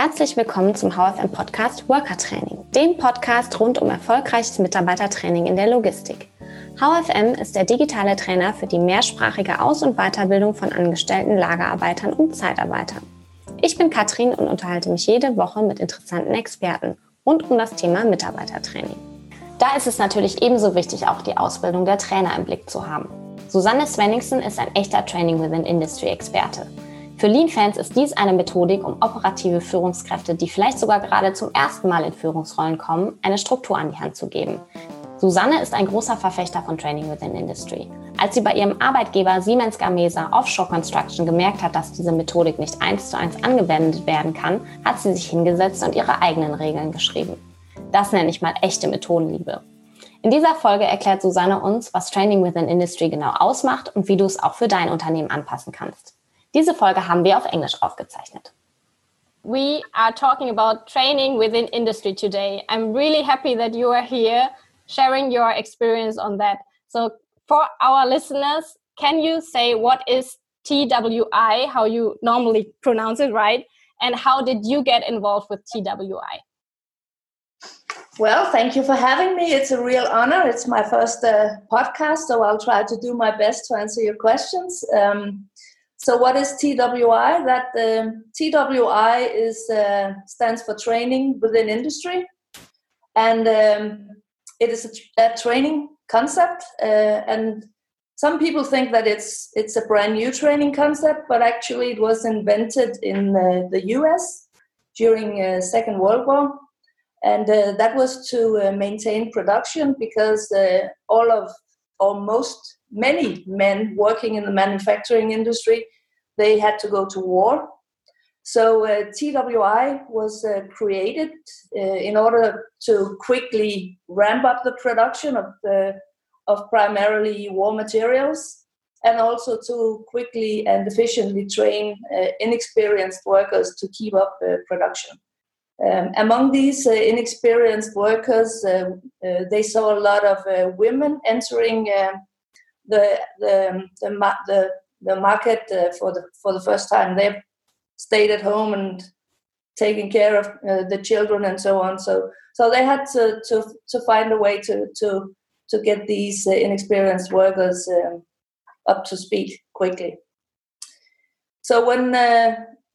Herzlich willkommen zum HFM Podcast Worker Training, dem Podcast rund um erfolgreiches Mitarbeitertraining in der Logistik. HFM ist der digitale Trainer für die mehrsprachige Aus- und Weiterbildung von angestellten Lagerarbeitern und Zeitarbeitern. Ich bin Katrin und unterhalte mich jede Woche mit interessanten Experten rund um das Thema Mitarbeitertraining. Da ist es natürlich ebenso wichtig, auch die Ausbildung der Trainer im Blick zu haben. Susanne Svenningsen ist ein echter Training Within Industry Experte. Für Lean-Fans ist dies eine Methodik, um operative Führungskräfte, die vielleicht sogar gerade zum ersten Mal in Führungsrollen kommen, eine Struktur an die Hand zu geben. Susanne ist ein großer Verfechter von Training Within Industry. Als sie bei ihrem Arbeitgeber Siemens Gamesa Offshore Construction gemerkt hat, dass diese Methodik nicht eins zu eins angewendet werden kann, hat sie sich hingesetzt und ihre eigenen Regeln geschrieben. Das nenne ich mal echte Methodenliebe. In dieser Folge erklärt Susanne uns, was Training Within Industry genau ausmacht und wie du es auch für dein Unternehmen anpassen kannst. Diese Folge haben wir auf Englisch aufgezeichnet. We are talking about training within industry today. I'm really happy that you are here sharing your experience on that. So, for our listeners, can you say what is TWI, how you normally pronounce it, right? And how did you get involved with TWI? Well, thank you for having me. It's a real honor. It's my first uh, podcast, so I'll try to do my best to answer your questions. Um, so, what is TWI? That um, TWI is uh, stands for Training Within Industry, and um, it is a, a training concept. Uh, and some people think that it's it's a brand new training concept, but actually, it was invented in uh, the U.S. during uh, Second World War, and uh, that was to uh, maintain production because all of or most many men working in the manufacturing industry they had to go to war. So uh, twi was uh, created uh, in order to quickly ramp up the production of of primarily war materials and also to quickly and efficiently train uh, inexperienced workers to keep up production. Um, among these uh, inexperienced workers, uh, uh, they saw a lot of uh, women entering the, the, the, the, the market uh, for, the, for the first time. They stayed at home and taking care of uh, the children and so on. So, so they had to, to, to find a way to, to, to get these inexperienced workers um, up to speed quickly. So when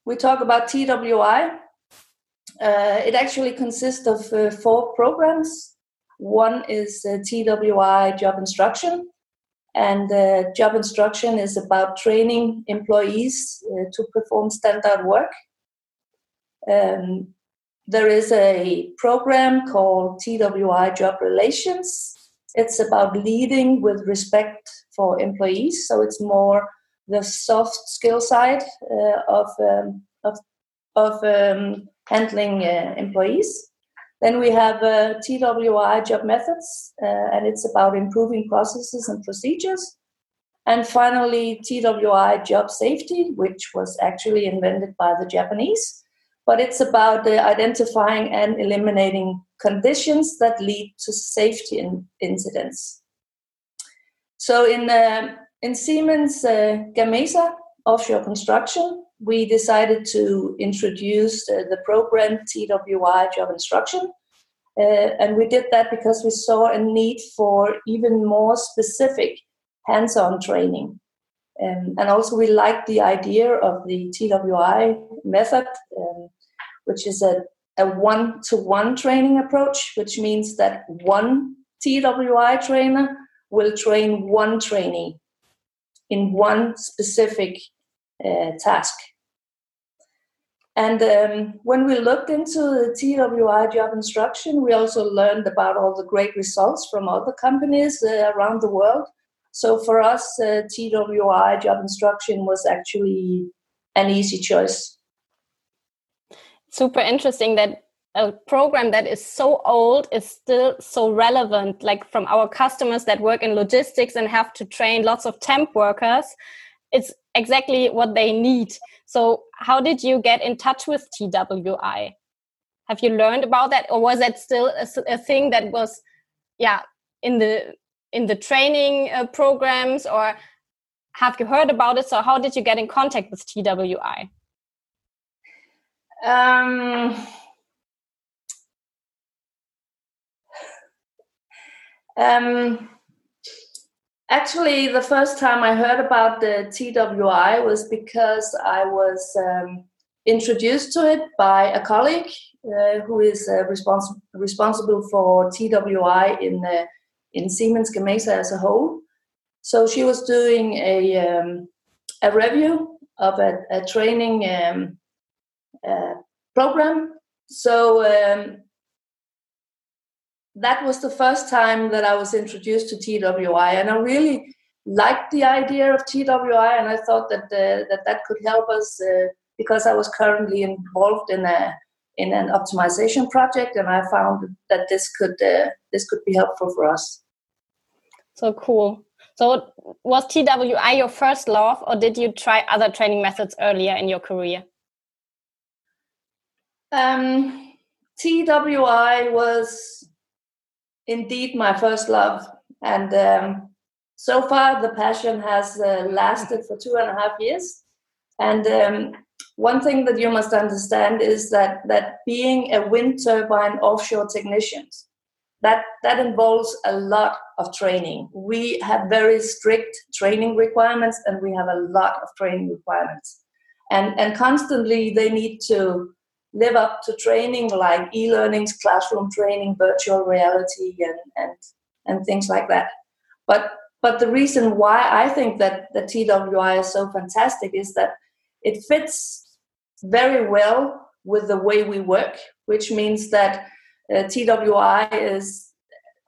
we talk about TWI, uh, it actually consists of uh, four programs. One is uh, TWI job instruction, and uh, job instruction is about training employees uh, to perform standard work. Um, there is a program called TWI Job Relations. It's about leading with respect for employees, so it's more the soft skill side uh, of um, of of um, handling uh, employees. Then we have uh, TWI job methods, uh, and it's about improving processes and procedures. And finally, TWI job safety, which was actually invented by the Japanese. But it's about uh, identifying and eliminating conditions that lead to safety in incidents. So in, uh, in Siemens uh, Gamesa offshore construction, we decided to introduce the program TWI job instruction. Uh, and we did that because we saw a need for even more specific hands on training. Um, and also, we liked the idea of the TWI method, um, which is a, a one to one training approach, which means that one TWI trainer will train one trainee in one specific uh, task. And um, when we looked into the TWI job instruction, we also learned about all the great results from other companies uh, around the world. So for us, uh, TWI job instruction was actually an easy choice. Super interesting that a program that is so old is still so relevant, like from our customers that work in logistics and have to train lots of temp workers. It's exactly what they need. So, how did you get in touch with TWI? Have you learned about that, or was that still a, a thing that was, yeah, in the in the training uh, programs, or have you heard about it? So, how did you get in contact with TWI? Um, um, actually, the first time I heard about the TWI was because I was um, introduced to it by a colleague uh, who is uh, respons- responsible for TWI in uh, in Siemens Gamesa as a whole. So she was doing a um, a review of a, a training um, uh, program. So um, that was the first time that I was introduced to TWI, and I really liked the idea of TWI, and I thought that uh, that that could help us uh, because I was currently involved in a in an optimization project, and I found that this could uh, this could be helpful for us. So cool. So was TWI your first love, or did you try other training methods earlier in your career? Um, TWI was indeed my first love, and um, so far the passion has uh, lasted for two and a half years. And um, one thing that you must understand is that that being a wind turbine offshore technician, that that involves a lot of training. We have very strict training requirements, and we have a lot of training requirements, and and constantly they need to live up to training like e-learnings, classroom training, virtual reality, and and and things like that. But but the reason why I think that the TWI is so fantastic is that it fits very well with the way we work, which means that uh, TWI is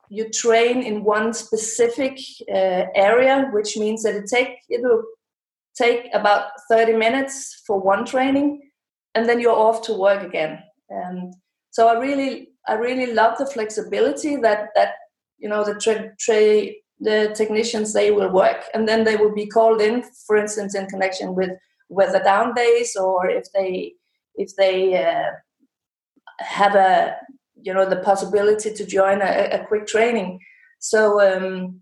you train in one specific uh, area, which means that it take it will take about 30 minutes for one training, and then you're off to work again. Um, so I really I really love the flexibility that that you know the tra- tra- the technicians they will work, and then they will be called in, for instance, in connection with weather down days, or if they if they uh, have a you know the possibility to join a, a quick training. So um,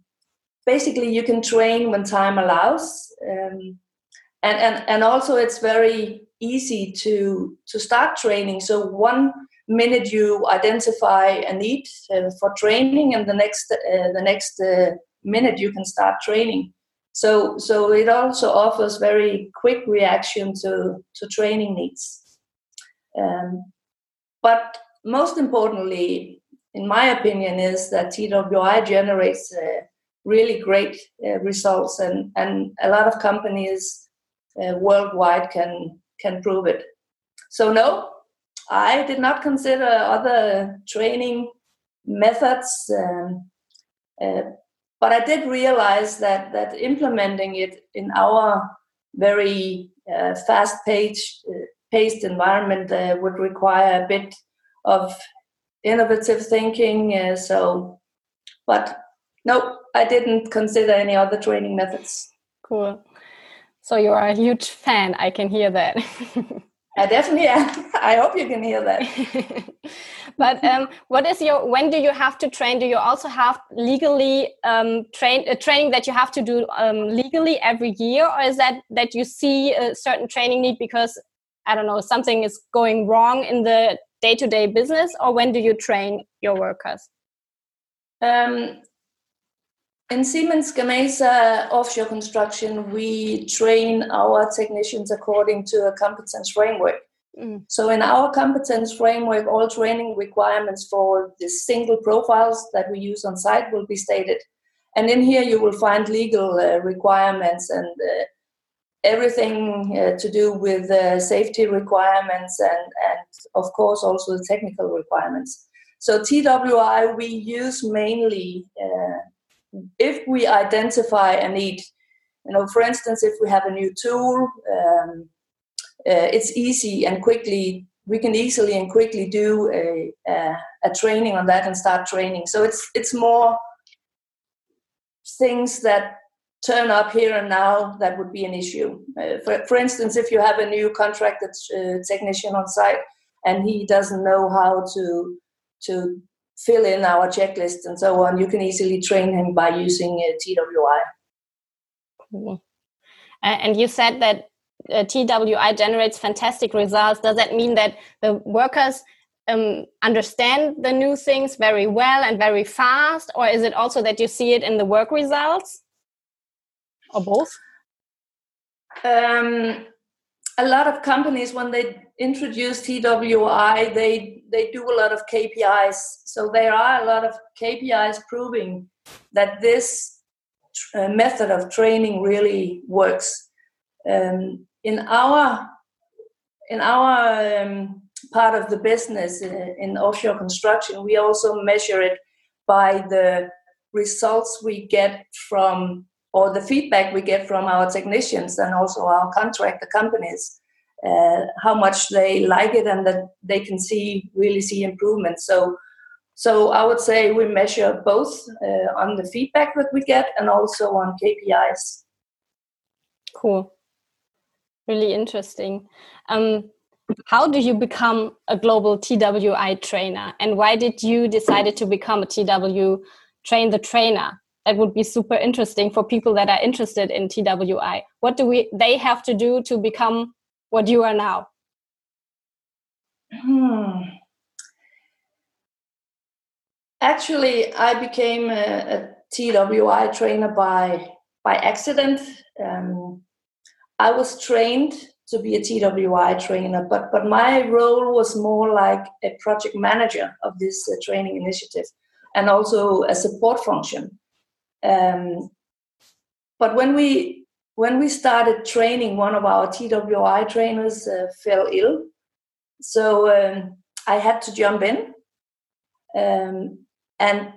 basically, you can train when time allows, um, and and and also it's very easy to to start training. So one minute you identify a need uh, for training, and the next uh, the next uh, minute you can start training. So so it also offers very quick reaction to to training needs. Um, but most importantly, in my opinion, is that TWI generates uh, really great uh, results, and, and a lot of companies uh, worldwide can can prove it. So no, I did not consider other training methods, um, uh, but I did realize that that implementing it in our very uh, fast-paced uh, paced environment would require a bit of innovative thinking. Uh, so, but no, I didn't consider any other training methods. Cool. So you are a huge fan. I can hear that. I definitely am. I hope you can hear that. but um, what is your? When do you have to train? Do you also have legally um, train uh, training that you have to do um, legally every year, or is that that you see a certain training need because I don't know something is going wrong in the day to day business, or when do you train your workers? Um, in Siemens Gamesa offshore construction, we train our technicians according to a competence framework. Mm. So, in our competence framework, all training requirements for the single profiles that we use on site will be stated. And in here, you will find legal uh, requirements and uh, everything uh, to do with uh, safety requirements and, and of course also the technical requirements so twi we use mainly uh, if we identify a need you know for instance if we have a new tool um, uh, it's easy and quickly we can easily and quickly do a, a, a training on that and start training so it's it's more things that turn up here and now, that would be an issue. Uh, for, for instance, if you have a new contracted uh, technician on site and he doesn't know how to to fill in our checklist and so on, you can easily train him by using uh, TWI. Cool. and you said that uh, TWI generates fantastic results, does that mean that the workers um, understand the new things very well and very fast, or is it also that you see it in the work results, or both? Um, a lot of companies, when they introduce TWI, they they do a lot of KPIs. So there are a lot of KPIs proving that this uh, method of training really works. Um, in our in our um, part of the business in, uh, in offshore construction, we also measure it by the results we get from or the feedback we get from our technicians and also our contractor companies uh, how much they like it and that they can see really see improvements. so so i would say we measure both uh, on the feedback that we get and also on kpis cool really interesting um, how do you become a global TWI trainer and why did you decided to become a TW train the trainer? That would be super interesting for people that are interested in TWI. What do we they have to do to become what you are now? Hmm. Actually, I became a, a TWI trainer by by accident. Um, I was trained to be a TWI trainer, but but my role was more like a project manager of this uh, training initiative, and also a support function. Um, but when we when we started training, one of our TWI trainers uh, fell ill, so um, I had to jump in, um, and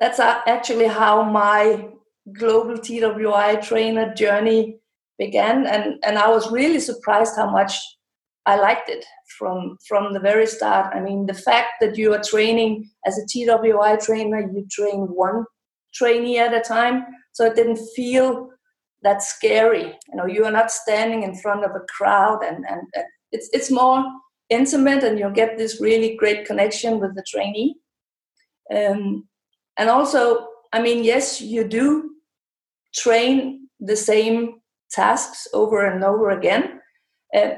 that's actually how my global TWI trainer journey began. And and i was really surprised how much i liked it from from the very start. I mean the fact that you are training as a twi trainer you train one trainee at a time so it didn't feel that scary you know you are not standing in front of a crowd and and, it's it's more intimate and you'll get this really great connection with the trainee um, and also i mean yes you do train the same tasks over and over again. Uh,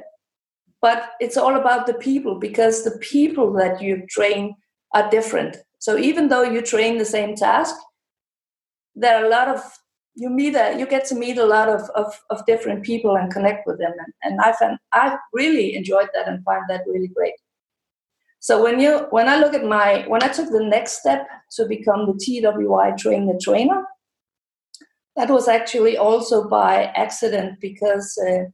but it's all about the people because the people that you train are different. So even though you train the same task, there are a lot of you meet a, you get to meet a lot of, of, of different people and connect with them and, and I found I really enjoyed that and find that really great. So when you when I look at my when I took the next step to become the TWI trainer trainer, that was actually also by accident because uh,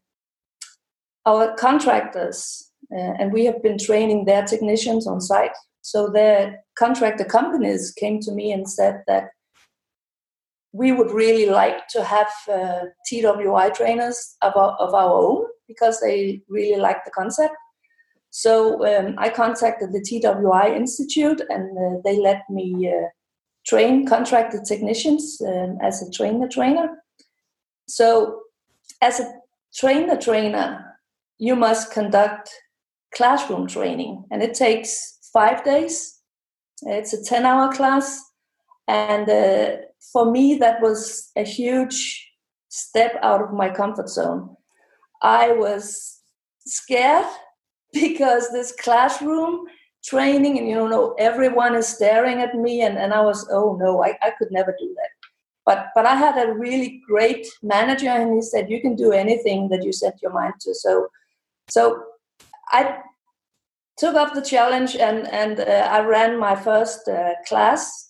our contractors, uh, and we have been training their technicians on site. So their contractor companies came to me and said that we would really like to have uh, TWI trainers of our, of our own because they really like the concept. So um, I contacted the TWI Institute and uh, they let me uh, train contracted technicians um, as a trainer trainer. So, as a trainer trainer, you must conduct classroom training, and it takes five days. It's a 10 hour class. And uh, for me, that was a huge step out of my comfort zone. I was scared because this classroom training and you know everyone is staring at me and, and i was oh no I, I could never do that. But but i had a really great manager and he said you can do anything that you set your mind to. So so i took up the challenge and and uh, i ran my first uh, class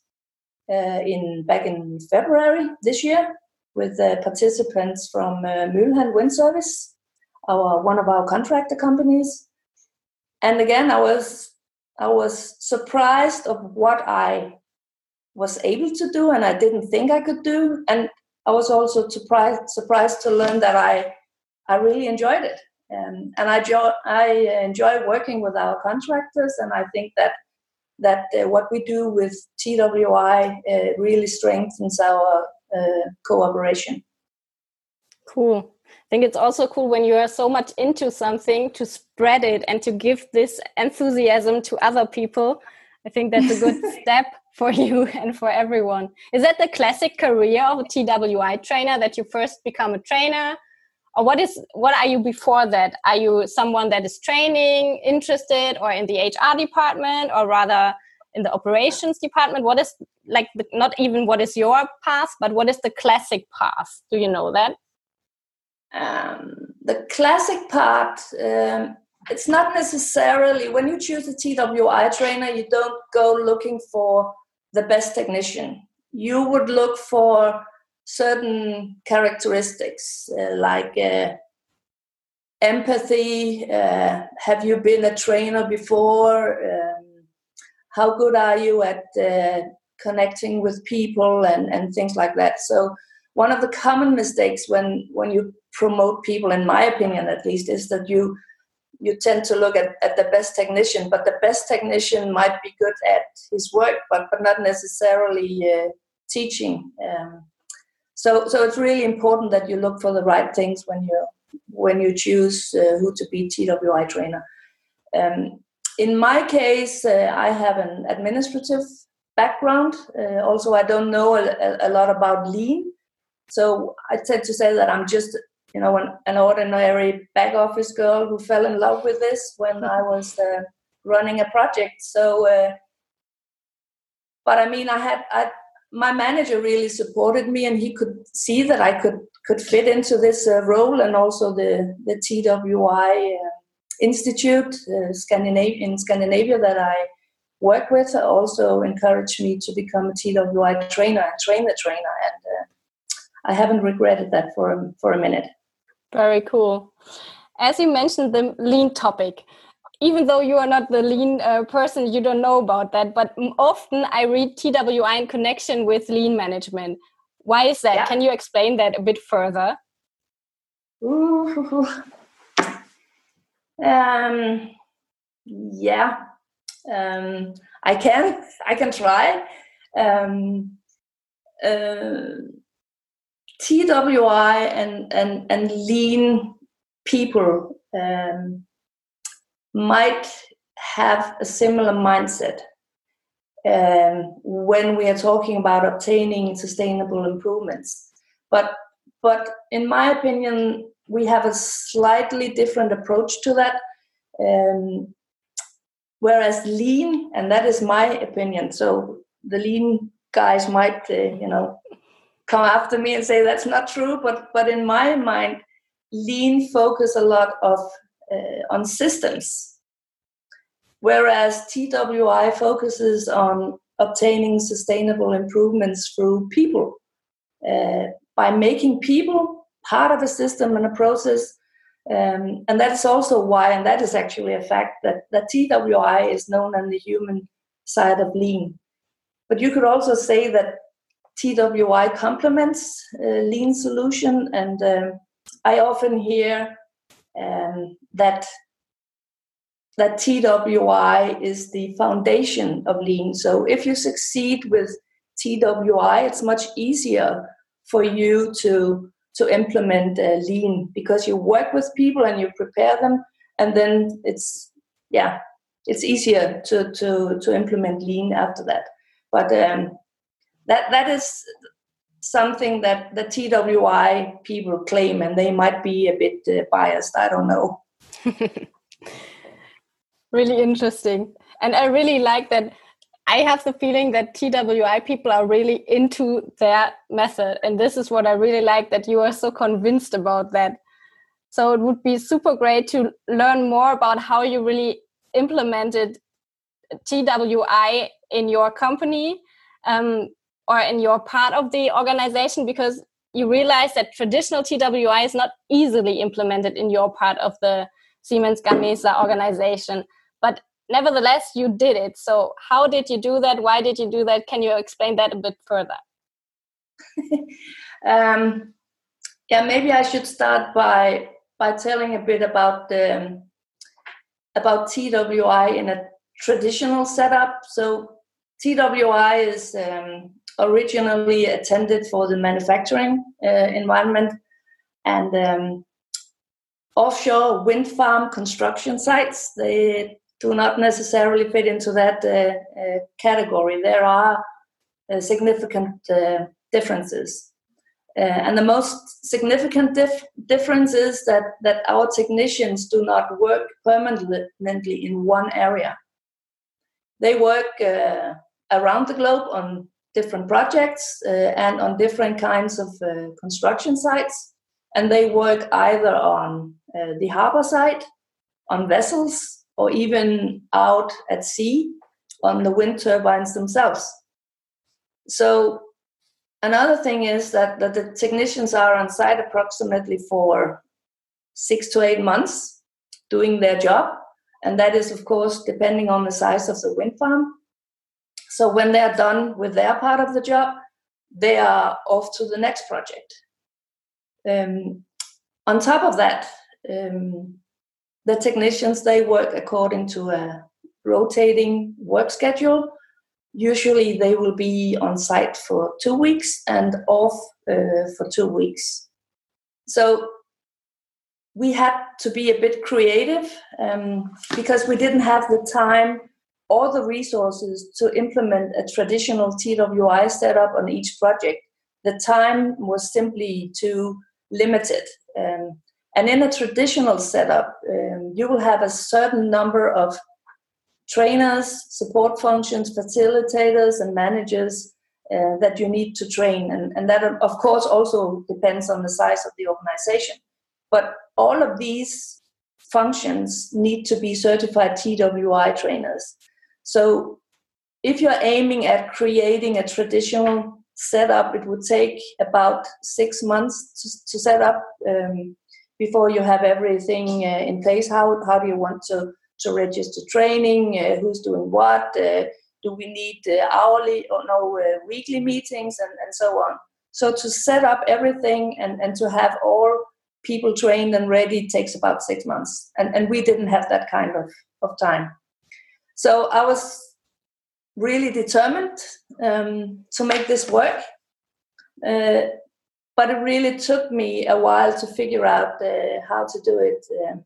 uh, in back in february this year with uh, participants from uh, Wind Service, our one of our contractor companies. And again, I was I was surprised of what I was able to do and I didn't think I could do. And I was also surprised surprised to learn that I I really enjoyed it. And, and I, jo- I enjoy working with our contractors, and I think that that uh, what we do with TWI uh, really strengthens our uh, cooperation. Cool. I think it's also cool when you are so much into something to spread it and to give this enthusiasm to other people. I think that's a good step for you and for everyone. Is that the classic career of a TWI trainer that you first become a trainer or what is what are you before that? Are you someone that is training interested or in the hr department or rather in the operations department? What is like the, not even what is your path but what is the classic path? Do you know that? Um, the classic part um, it's not necessarily when you choose a twi trainer you don't go looking for the best technician. You would look for certain characteristics uh, like uh, empathy uh, have you been a trainer before? Um, how good are you at uh, connecting with people and, and things like that? So one of the common mistakes when when you promote people in my opinion at least is that you you tend to look at, at the best technician but the best technician might be good at his work but but not necessarily uh, teaching um, so so it's really important that you look for the right things when you when you choose uh, who to be TWI trainer. Um, in my case, uh, I have an administrative background. Uh, also, I don't know a, a, lot about lean, so I tend to say that I'm just you know an, an, ordinary back office girl who fell in love with this when I was uh, running a project. So, uh, but I mean, I had I my manager really supported me and he could see that I could could fit into this uh, role and also the the TWI uh, Institute uh, in Scandinavia that I work with also encouraged me to become a TWI trainer and train the trainer and uh, I haven't regretted that for for a minute. Very cool. As you mentioned the lean topic, even though you are not the lean uh, person, you don't know about that. But often I read TWI in connection with lean management. Why is that? Yeah. Can you explain that a bit further? Ooh. Um, yeah, um, I can. I can try. Um, uh, TWI and and and lean people um, might have a similar mindset um, when we are talking about obtaining sustainable improvements. But but in my opinion, we have a slightly different approach to that. Um, whereas lean, and that is my opinion. So the lean guys might, uh, you know, come after me and say that's not true. But but in my mind, lean focus a lot of on systems, whereas TWI focuses on obtaining sustainable improvements through people uh, by making people part of a system and a process. Um, and that is also why, and that is actually a fact, that, that TWI is known on the human side of lean. But you could also say that TWI complements uh, lean solution, and um, I often hear um, that that TWI is the foundation of lean. So if you succeed with TWI, it's much easier for you to to implement uh, lean because you work with people and you prepare them, and then it's yeah, it's easier to to to implement lean after that. But um, that that is something that the TWI people claim, and they might be a bit uh, biased. I don't know. really interesting, and I really like that. I have the feeling that TWI people are really into their method, and this is what I really like that you are so convinced about that. So it would be super great to learn more about how you really implemented TWI in your company. Um, or in your part of the organization because you realize that traditional TWI is not easily implemented in your part of the Siemens Gamesa organization. But nevertheless, you did it. So, how did you do that? Why did you do that? Can you explain that a bit further? um, yeah, maybe I should start by by telling a bit about the about TWI in a traditional setup. So, TWI is um, originally attended for the manufacturing uh, environment and um, offshore wind farm construction sites. They do not necessarily fit into that uh, uh, category. There are uh, significant uh, differences. And the most significant dif- difference is that, that our technicians do not work permanently in one area. They work around the globe on different projects uh, and on different kinds of uh, construction sites. And they work either on uh, the harbor side, on vessels, or even out at sea on the wind turbines themselves. So Another thing is that, that the technicians are on site approximately for six to eight months doing their job. And that is, of course, depending on the size of the wind farm. So when they are done with their part of the job, they are off to the next project. Um, on top of that, um, the technicians they work according to a rotating work schedule usually they will be on site for two weeks and off uh, for two weeks. So we had to be a bit creative um, because we didn't have the time or the resources to implement a traditional TWI setup on each project. The time was simply too limited. Um, and in a traditional setup, um, you will have a certain number of trainers, support functions, facilitators, and managers uh, that you need to train. And, and that, of course, also depends on the size of the organization. But all of these functions need to be certified TWI trainers. So if you're aiming at creating a traditional setup, it would take about six months to, to set up um, before you have everything uh, in place. How, how do you want to to register training, uh, who's doing what, uh, do we need uh, hourly or no weekly meetings, and, and so on. So to set up everything and, and to have all people trained and ready takes about six months. And, and we didn't have that kind of, of time. So I was really determined um, to make this work. Uh, but it really took me a while to figure out uh, how to do it. Uh,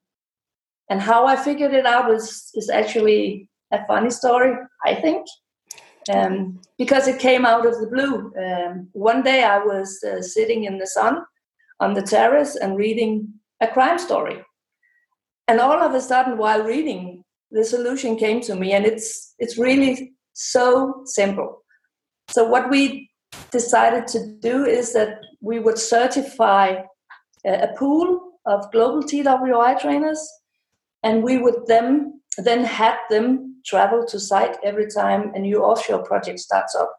and how I figured it out is is actually a funny story, I think, um, because it came out of the blue. Um, one day I was uh, sitting in the sun on the terrace and reading a crime story, and all of a sudden, while reading, the solution came to me, and it's it's really so simple. So what we decided to do is that we would certify a pool of global TWI trainers and we would then then have them travel to site every time a new offshore project starts up.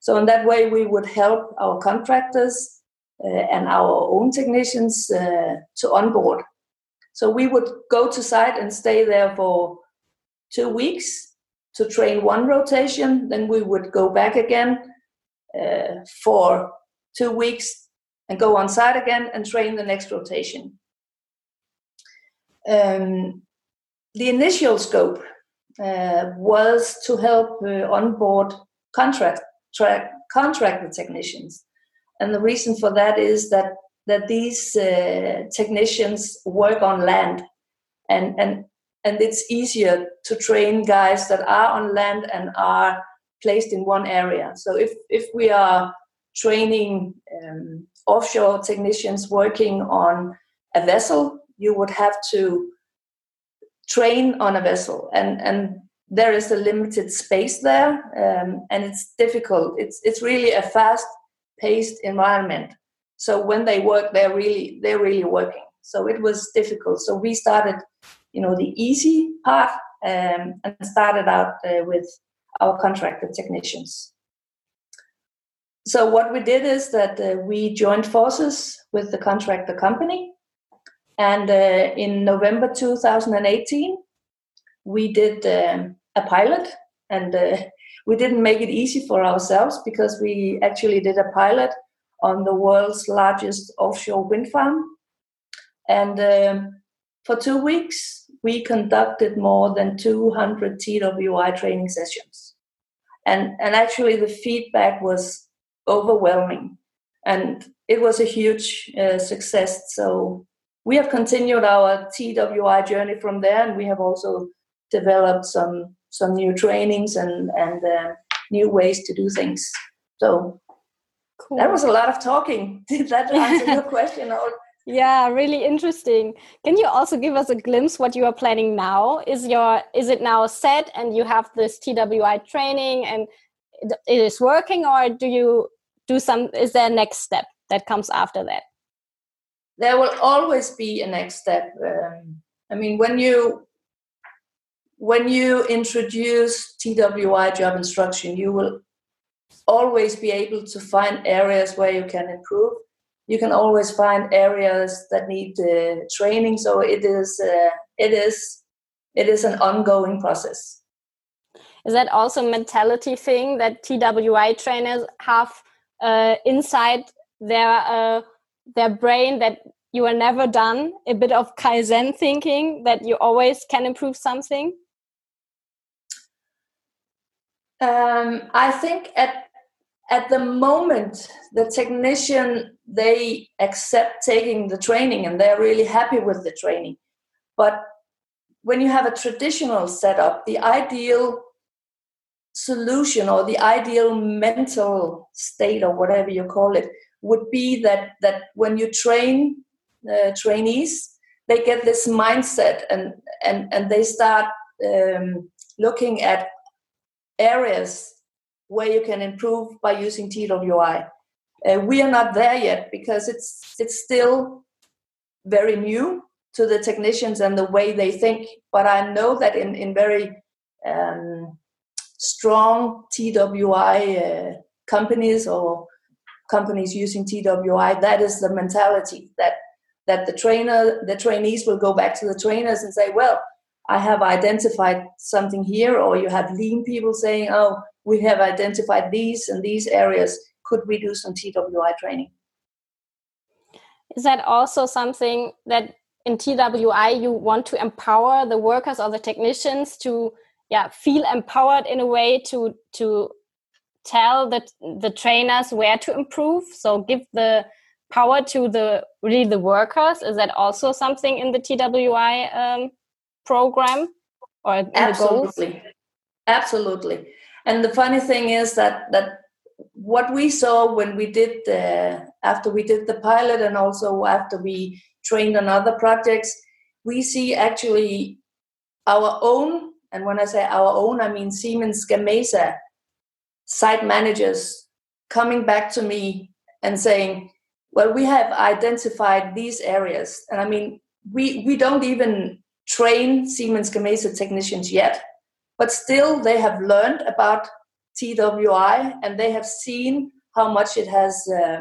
So in that way, we would help our contractors uh, and our own technicians uh, to onboard. So we would go to site and stay there for two weeks to train one rotation. Then we would go back again uh, for two weeks and go on site again and train the next rotation. Um, the initial scope uh, was to help uh, onboard contract track, contracted technicians, and the reason for that is that that these uh, technicians work on land, and and and it's easier to train guys that are on land and are placed in one area. So if if we are training um, offshore technicians working on a vessel, you would have to train on a vessel. And and there is a limited space there um, and it's difficult. It's it's really a fast paced environment. So when they work they're really they're really working. So it was difficult. So we started you know the easy part um, and started out uh, with our contracted technicians so what we did is that uh, we joined forces with the contractor company and uh, in November 2018, we did um, a pilot, and uh, we didn't make it easy for ourselves because we actually did a pilot on the world's largest offshore wind farm. And um, for two weeks, we conducted more than 200 TWI training sessions. And, and actually, the feedback was overwhelming. And it was a huge uh, success. So we have continued our TWI journey from there, and we have also developed some some new trainings and and uh, new ways to do things. So Cool. That was a lot of talking. Did that answer your question? Or? Yeah, really interesting. Can you also give us a glimpse what you are planning now? Is your is it now set and you have this TWI training and it is working or do you do some is there a next step that comes after that? There will always be a next step. Um, I mean when you when you introduce TWI job instruction, you will always be able to find areas where you can improve. You can always find areas that need uh, training. So it is uh, it is it is an ongoing process. Is that also a mentality thing that TWI trainers have uh, inside their uh, their brain that you are never done? A bit of kaizen thinking that you always can improve something. Um, I think at at the moment the technician they accept taking the training and they're really happy with the training. But when you have a traditional setup the ideal solution or the ideal mental state or whatever you call it would be that that when you train uh, trainees they get this mindset and and and they start um, looking at areas where you can improve by using TWI. Uh, we are not there yet because it's it's still very new to the technicians and the way they think. But I know that in in very um, strong TWI uh, companies or companies using TWI, that is the mentality that that the trainer, the trainees will go back to the trainers and say, well, I have identified something here, or you have lean people saying, oh, we have identified these and these areas. Could we do some TWI training? Is that also something that in TWI you want to empower the workers or the technicians to yeah feel empowered in a way to to tell the the trainers where to improve so give the power to the really the workers is that also something in the twi um, program or absolutely. Absolutely. And the funny thing is that that what we saw when we did the after we did the pilot and also after we trained on other projects we see actually our own and when i say our own i mean siemens gamesa site managers coming back to me and saying well we have identified these areas. And i mean we we don't even train siemens gamesa technicians yet but still they have learned about TWI and they have seen how much it has uh,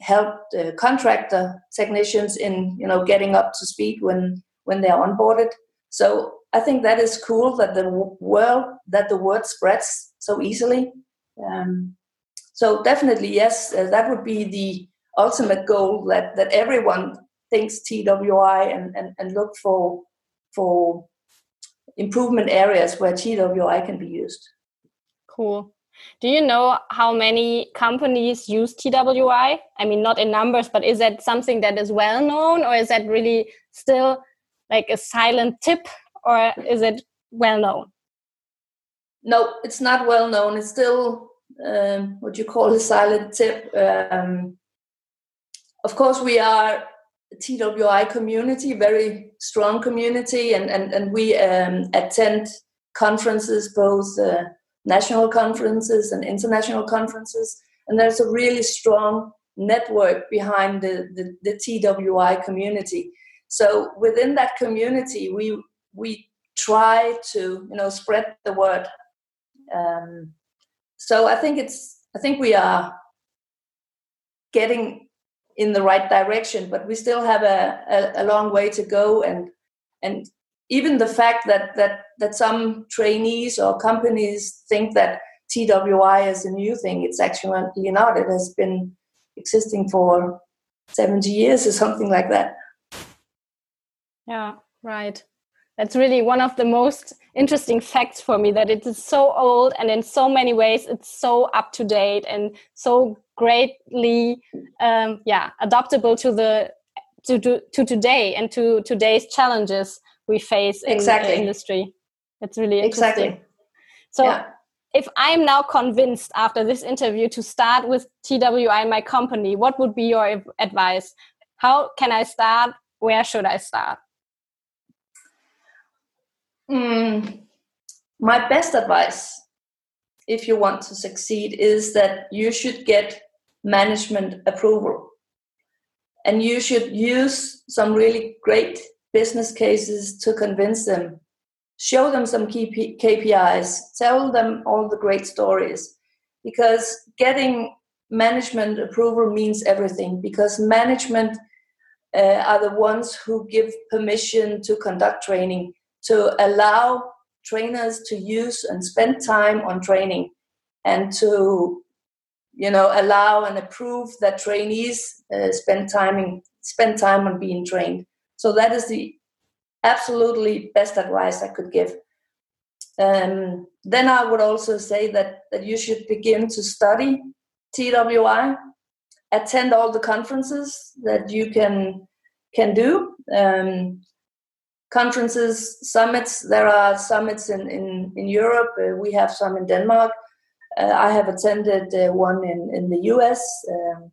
helped uh, contractor technicians in you know getting up to speed when when they're onboarded. So I think that is cool that the world that the word spreads so easily. Um, so definitely yes, uh, that would be the ultimate goal that that everyone thinks TWI and, and, and look for for improvement areas where TWI can be used. Cool. Do you know how many companies use TWI? I mean, not in numbers, but is that something that is well known, or is that really still like a silent tip, or is it well known? No, it's not well known. It's still um, what you call a silent tip. Um, of course, we are TWI community, very strong community, and and and we um, attend conferences, both uh, national conferences and international conferences, and there's a really strong network behind the, the, the TWI community. So within that community, we we try to you know spread the word. Um, so I think it's I think we are getting in the right direction, but we still have a, a, a long way to go. And and even the fact that that that some trainees or companies think that TWI is a new thing, it's actually not. It has been existing for 70 years or something like that. Yeah, right. That's really one of the most interesting facts for me that it is so old and in so many ways it's so up to date and so greatly um, yeah adaptable to the to, to, to today and to today's challenges we face in exactly. the industry it's really interesting exactly so yeah. if I'm now convinced after this interview to start with TWI, my company, what would be your advice? How can I start? Where should I start? Mm, my best advice, if you want to succeed, is that you should get management approval. And you should use some really great business cases to convince them show them some key KPIs, tell them all the great stories, because getting management approval means everything. Because management uh, are the ones who give permission to conduct training, to allow trainers to use and spend time on training, and to you know allow and approve that trainees uh, spend time in, spend time on being trained. So that is the absolutely best advice I could give. Um, then I would also say that, that you should begin to study TWI, attend all the conferences that you can can do. Um, conferences, summits. There are summits in in, in Europe. Uh, we have some in Denmark. Uh, I have attended uh, one in in the US. Um,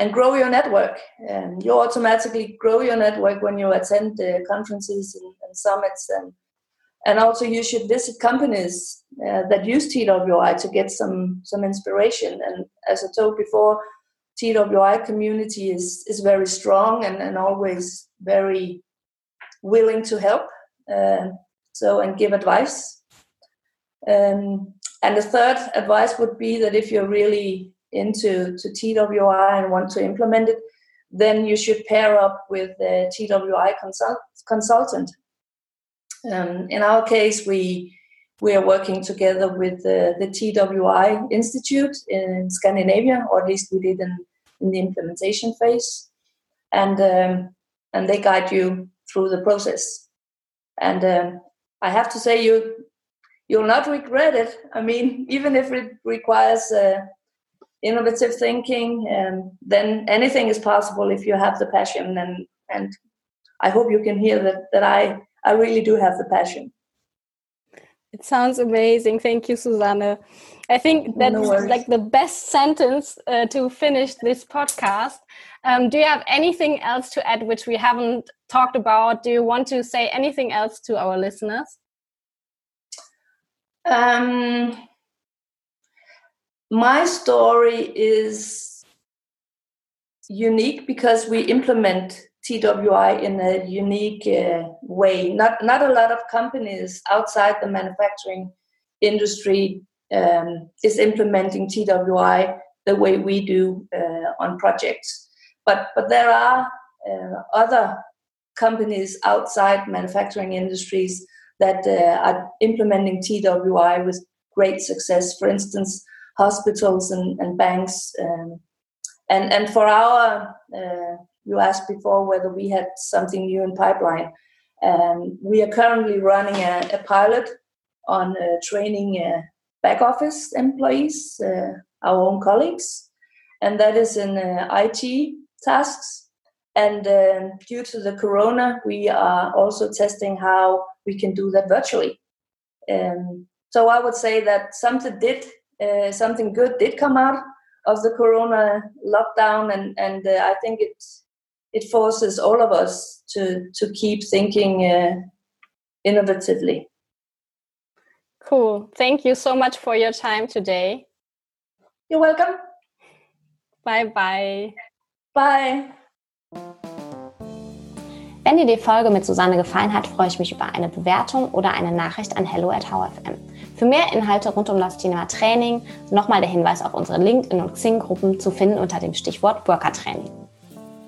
and grow your network. And you automatically grow your network when you attend the conferences and, and summits. And, and also, you should visit companies uh, that use TWI to get some, some inspiration. And as I told before, TWI community is, is very strong and, and always very willing to help. Uh, so, and give advice. Um, and the third advice would be that if you're really into to TWI and want to implement it, then you should pair up with the TWI consult, consultant. Um, in our case, we we are working together with the, the TWI Institute in Scandinavia, or at least we did in, in the implementation phase, and um, and they guide you through the process. And um, I have to say, you you'll not regret it. I mean, even if it requires uh, innovative thinking and then anything is possible if you have the passion and and i hope you can hear that that i i really do have the passion it sounds amazing. Thank you susanne i think that's no like the best sentence uh, to finish this podcast. Um, do you have anything else to add which we haven't talked about? Do you want to say anything else to our listeners? Um my story is unique because we implement TWI in a unique uh, way. Not not a lot of companies outside the manufacturing industry um, is implementing TWI the way we do uh, on projects. But but there are uh, other companies outside manufacturing industries that uh, are implementing TWI with great success. For instance, hospitals and, and banks. Um, and, and for our, uh, you asked before whether we had something new in pipeline. Um, we are currently running a, a pilot on uh, training uh, back office employees, uh, our own colleagues, and that is in uh, IT tasks. And uh, due to the corona, we are also testing how we can do that virtually. Um, so I would say that something did uh, something good did come out of the corona lockdown and and uh, i think it it forces all of us to to keep thinking uh, innovatively. Cool. Thank you so much for your time today. You're welcome. Bye bye. Bye Wenn dir die Folge mit Susanne gefallen hat, freue ich mich über eine Bewertung oder eine Nachricht an hello at howfm. Für mehr Inhalte rund um das Thema Training nochmal der Hinweis auf unsere LinkedIn- und Xing-Gruppen zu finden unter dem Stichwort Worker Training.